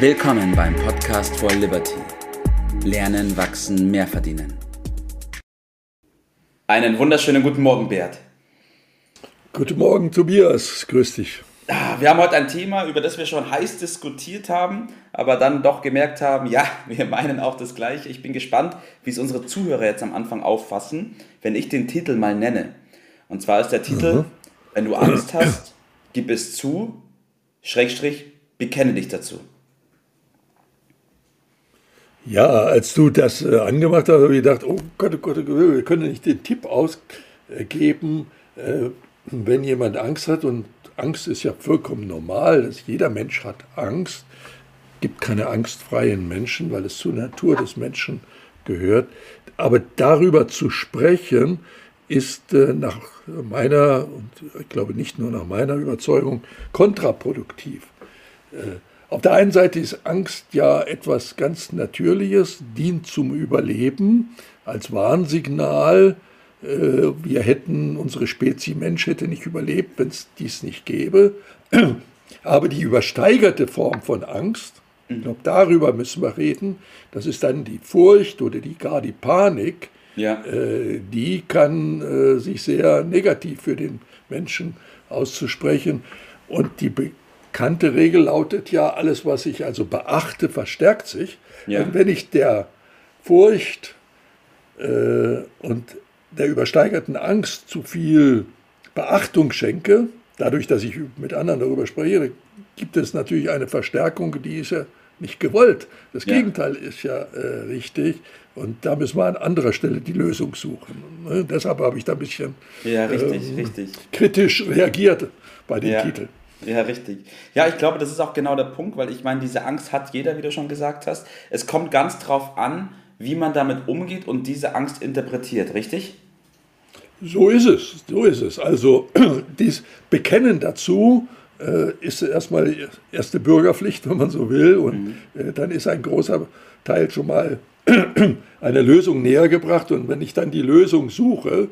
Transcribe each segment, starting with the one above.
Willkommen beim Podcast for Liberty. Lernen, wachsen, mehr verdienen. Einen wunderschönen guten Morgen, Bert. Guten Morgen, Tobias. Grüß dich. Ah, wir haben heute ein Thema, über das wir schon heiß diskutiert haben, aber dann doch gemerkt haben, ja, wir meinen auch das Gleiche. Ich bin gespannt, wie es unsere Zuhörer jetzt am Anfang auffassen, wenn ich den Titel mal nenne. Und zwar ist der Titel, mhm. wenn du Angst hast, gib es zu, Schrägstrich, bekenne dich dazu. Ja, als du das äh, angemacht hast, habe ich gedacht, oh Gott, oh Gott, oh Gott, wir können nicht den Tipp ausgeben, äh, wenn jemand Angst hat, und Angst ist ja vollkommen normal, dass jeder Mensch hat Angst, gibt keine angstfreien Menschen, weil es zur Natur des Menschen gehört. Aber darüber zu sprechen, ist äh, nach meiner, und ich glaube nicht nur nach meiner Überzeugung, kontraproduktiv. Auf der einen Seite ist Angst ja etwas ganz Natürliches, dient zum Überleben als Warnsignal. Äh, wir hätten, unsere Spezie Mensch hätte nicht überlebt, wenn es dies nicht gäbe. Aber die übersteigerte Form von Angst, ich glaube, darüber müssen wir reden, das ist dann die Furcht oder die, gar die Panik, ja. Äh, die kann äh, sich sehr negativ für den Menschen auszusprechen. Und die bekannte Regel lautet ja, alles, was ich also beachte, verstärkt sich. Ja. Und wenn ich der Furcht äh, und der übersteigerten Angst zu viel Beachtung schenke, dadurch, dass ich mit anderen darüber spreche, gibt es natürlich eine Verstärkung, die ist ja nicht gewollt. Das ja. Gegenteil ist ja äh, richtig. Und da müssen wir an anderer Stelle die Lösung suchen. Ne? Deshalb habe ich da ein bisschen ja, richtig, ähm, richtig. kritisch reagiert bei dem ja. Titel. Ja, richtig. Ja, ich glaube, das ist auch genau der Punkt, weil ich meine, diese Angst hat jeder, wie du schon gesagt hast. Es kommt ganz drauf an, wie man damit umgeht und diese Angst interpretiert, richtig? So ist es, so ist es. Also dieses Bekennen dazu äh, ist erstmal die erste Bürgerpflicht, wenn man so will, und mhm. äh, dann ist ein großer Teil schon mal einer Lösung näher gebracht. Und wenn ich dann die Lösung suche,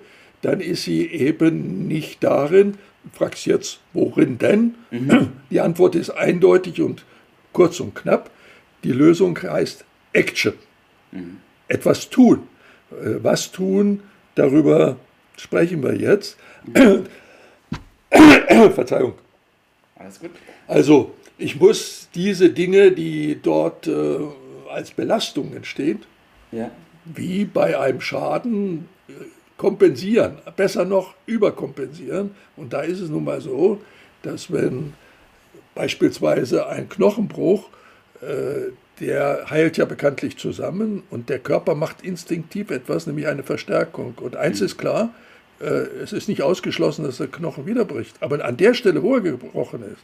dann ist sie eben nicht darin, fragst jetzt, worin denn? Mhm. Die Antwort ist eindeutig und kurz und knapp. Die Lösung heißt Action. Mhm. Etwas tun. Äh, was tun, darüber sprechen wir jetzt. Mhm. Verzeihung. Alles gut. Also, ich muss diese Dinge, die dort äh, als Belastung entstehen, ja. wie bei einem Schaden, äh, kompensieren, besser noch überkompensieren. Und da ist es nun mal so, dass wenn beispielsweise ein Knochenbruch, äh, der heilt ja bekanntlich zusammen und der Körper macht instinktiv etwas, nämlich eine Verstärkung. Und eins ist klar, äh, es ist nicht ausgeschlossen, dass der Knochen wieder bricht. Aber an der Stelle, wo er gebrochen ist,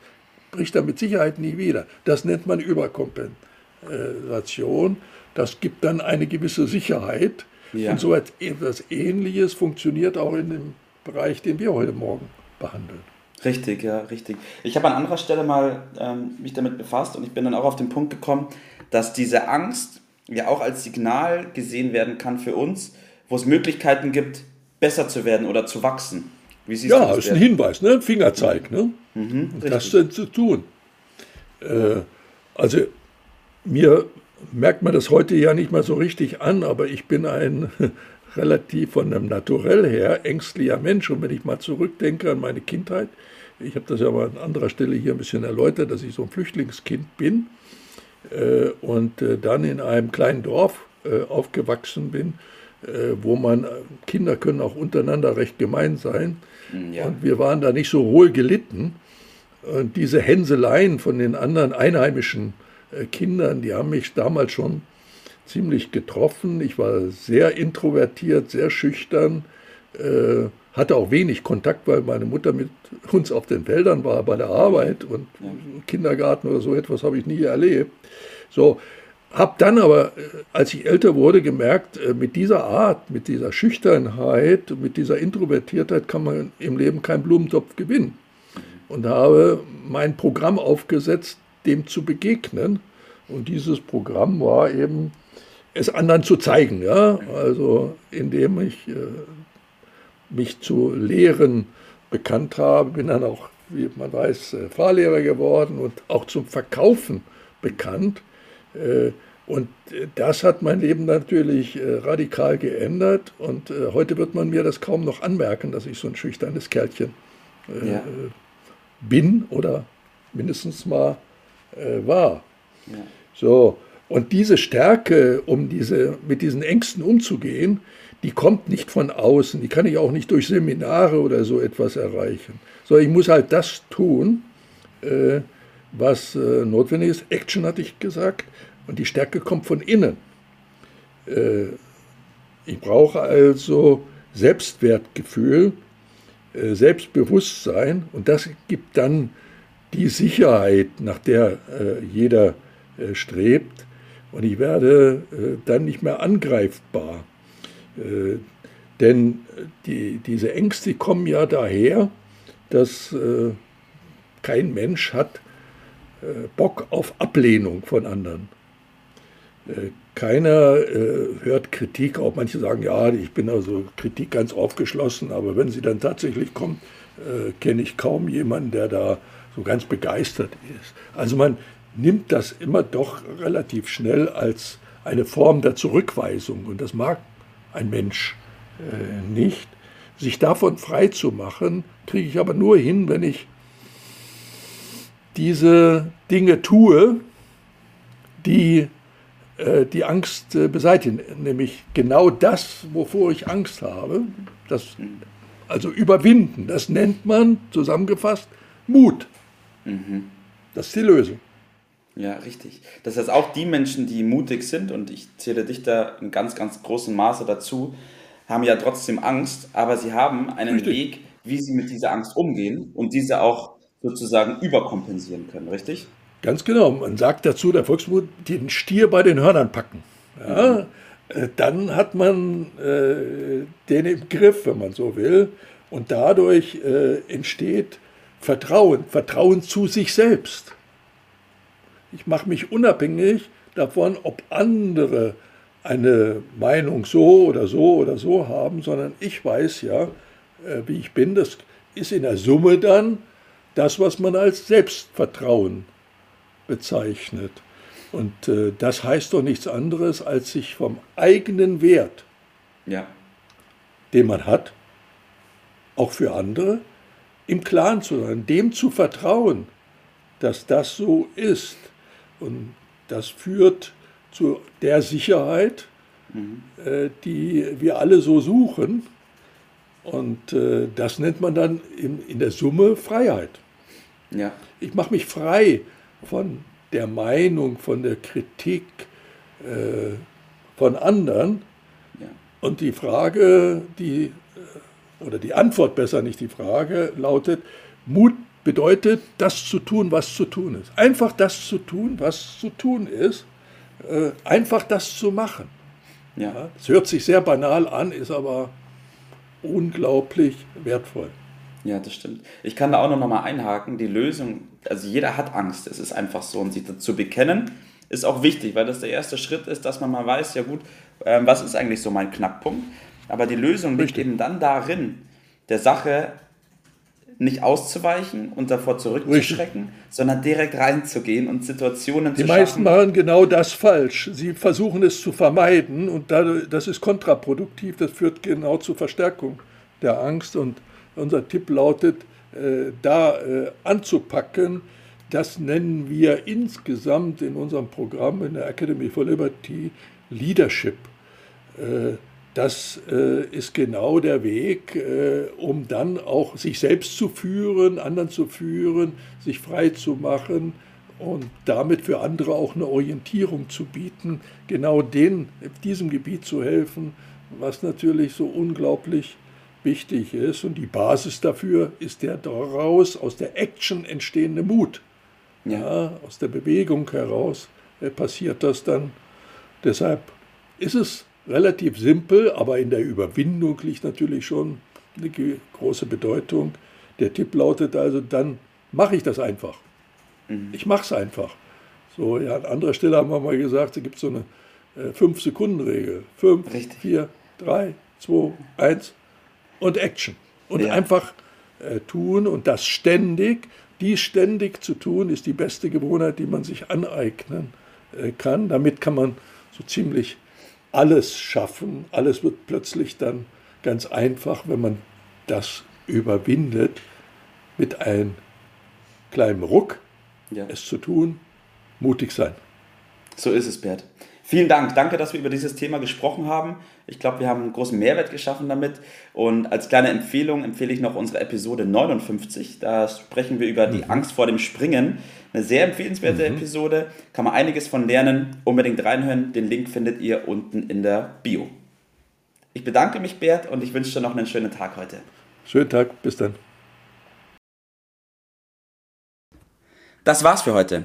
bricht er mit Sicherheit nie wieder. Das nennt man Überkompensation. Das gibt dann eine gewisse Sicherheit ja. Und so etwas Ähnliches funktioniert auch in dem Bereich, den wir heute Morgen behandeln. Richtig, ja, richtig. Ich habe an anderer Stelle mal ähm, mich damit befasst und ich bin dann auch auf den Punkt gekommen, dass diese Angst ja auch als Signal gesehen werden kann für uns, wo es Möglichkeiten gibt, besser zu werden oder zu wachsen. Wie siehst ja, das ist ein Hinweis, ne? ein Fingerzeig, ne? Mhm, das denn zu tun. Äh, also mir merkt man das heute ja nicht mal so richtig an, aber ich bin ein relativ von einem Naturell her ängstlicher Mensch. Und wenn ich mal zurückdenke an meine Kindheit, ich habe das ja mal an anderer Stelle hier ein bisschen erläutert, dass ich so ein Flüchtlingskind bin äh, und äh, dann in einem kleinen Dorf äh, aufgewachsen bin, äh, wo man, Kinder können auch untereinander recht gemein sein. Mm, ja. Und wir waren da nicht so wohl gelitten. Und diese Hänseleien von den anderen Einheimischen äh, Kindern, die haben mich damals schon ziemlich getroffen. Ich war sehr introvertiert, sehr schüchtern, äh, hatte auch wenig Kontakt, weil meine Mutter mit uns auf den Feldern war bei der Arbeit und Kindergarten oder so etwas habe ich nie erlebt. So, habe dann aber, äh, als ich älter wurde, gemerkt, mit dieser Art, mit dieser Schüchternheit, mit dieser Introvertiertheit kann man im Leben keinen Blumentopf gewinnen. Und habe mein Programm aufgesetzt, dem zu begegnen. Und dieses Programm war eben, es anderen zu zeigen. Ja? Also indem ich äh, mich zu Lehren bekannt habe, bin dann auch, wie man weiß, äh, Fahrlehrer geworden und auch zum Verkaufen bekannt. Äh, und das hat mein Leben natürlich äh, radikal geändert. Und äh, heute wird man mir das kaum noch anmerken, dass ich so ein schüchternes Kerlchen ja. bin oder mindestens mal war. Ja. So, und diese Stärke, um diese, mit diesen Ängsten umzugehen, die kommt nicht von außen, die kann ich auch nicht durch Seminare oder so etwas erreichen. Sondern ich muss halt das tun, äh, was äh, notwendig ist. Action hatte ich gesagt. Und die Stärke kommt von innen. Äh, ich brauche also Selbstwertgefühl, äh, Selbstbewusstsein und das gibt dann die Sicherheit, nach der äh, jeder äh, strebt. Und ich werde dann nicht mehr angreifbar. Denn die, diese Ängste kommen ja daher, dass kein Mensch hat Bock auf Ablehnung von anderen. Äh, keiner äh, hört Kritik, auch manche sagen, ja, ich bin also Kritik ganz aufgeschlossen, aber wenn sie dann tatsächlich kommt, äh, kenne ich kaum jemanden, der da so ganz begeistert ist. Also man nimmt das immer doch relativ schnell als eine Form der Zurückweisung und das mag ein Mensch äh, nicht. Sich davon frei zu machen, kriege ich aber nur hin, wenn ich diese Dinge tue, die äh, die Angst äh, beseitigen, nämlich genau das, wovor ich Angst habe, das, also überwinden, das nennt man zusammengefasst Mut. Mhm. Das ist die Lösung. Ja, richtig. Das heißt, auch die Menschen, die mutig sind, und ich zähle dich da in ganz, ganz großem Maße dazu, haben ja trotzdem Angst, aber sie haben einen richtig. Weg, wie sie mit dieser Angst umgehen und diese auch sozusagen überkompensieren können, richtig? Ganz genau. Man sagt dazu, der Volksmut, den Stier bei den Hörnern packen. Ja, äh, dann hat man äh, den im Griff, wenn man so will. Und dadurch äh, entsteht Vertrauen, Vertrauen zu sich selbst. Ich mache mich unabhängig davon, ob andere eine Meinung so oder so oder so haben, sondern ich weiß ja, äh, wie ich bin. Das ist in der Summe dann das, was man als Selbstvertrauen bezeichnet. Und äh, das heißt doch nichts anderes, als sich vom eigenen Wert, ja. den man hat, auch für andere, im Klaren zu sein, dem zu vertrauen, dass das so ist. Und das führt zu der Sicherheit, mhm. äh, die wir alle so suchen. Und äh, das nennt man dann in, in der Summe Freiheit. Ja. Ich mache mich frei von der Meinung, von der Kritik äh, von anderen. Ja. Und die Frage, die, oder die Antwort besser nicht die Frage, lautet, Mut bedeutet, das zu tun, was zu tun ist. Einfach das zu tun, was zu tun ist. Äh, einfach das zu machen. Ja. Es hört sich sehr banal an, ist aber unglaublich wertvoll. Ja, das stimmt. Ich kann da auch noch mal einhaken. Die Lösung, also jeder hat Angst. Es ist einfach so. Und sich dazu bekennen, ist auch wichtig, weil das der erste Schritt ist, dass man mal weiß, ja gut, ähm, was ist eigentlich so mein Knackpunkt? Aber die Lösung liegt eben dann darin, der Sache nicht auszuweichen und davor zurückzuschrecken, Richtig. sondern direkt reinzugehen und Situationen die zu schaffen. Die meisten machen genau das falsch. Sie versuchen es zu vermeiden und das ist kontraproduktiv. Das führt genau zur Verstärkung der Angst und unser Tipp lautet, äh, da äh, anzupacken. Das nennen wir insgesamt in unserem Programm in der Academy for Liberty Leadership. Äh, das ist genau der Weg, um dann auch sich selbst zu führen, anderen zu führen, sich frei zu machen und damit für andere auch eine Orientierung zu bieten, genau den, diesem Gebiet zu helfen, was natürlich so unglaublich wichtig ist. Und die Basis dafür ist der daraus aus der Action entstehende Mut. Ja. ja aus der Bewegung heraus äh, passiert das dann. Deshalb ist es relativ simpel, aber in der Überwindung liegt natürlich schon eine große Bedeutung. Der Tipp lautet also, dann mache ich das einfach. Mhm. Ich mache es einfach. So, ja, an anderer Stelle haben wir mal gesagt, es gibt so eine äh, 5-Sekunden-Regel. 5, 4, 3, 2, 1, und Action. Und ja. einfach äh, tun und das ständig. die ständig zu tun, ist die beste Gewohnheit, die man sich aneignen äh, kann. Damit kann man so ziemlich alles schaffen. Alles wird plötzlich dann ganz einfach, wenn man das überwindet, mit einem kleinen Ruck ja. es zu tun, mutig sein. So ist es, Bert. Vielen Dank. Danke, dass wir über dieses Thema gesprochen haben. Ich glaube, wir haben einen großen Mehrwert geschaffen damit. Und als kleine Empfehlung empfehle ich noch unsere Episode 59. Da sprechen wir über die mhm. Angst vor dem Springen. Eine sehr empfehlenswerte mhm. Episode. Kann man einiges von lernen. Unbedingt reinhören. Den Link findet ihr unten in der Bio. Ich bedanke mich, Bert, und ich wünsche dir noch einen schönen Tag heute. Schönen Tag. Bis dann. Das war's für heute.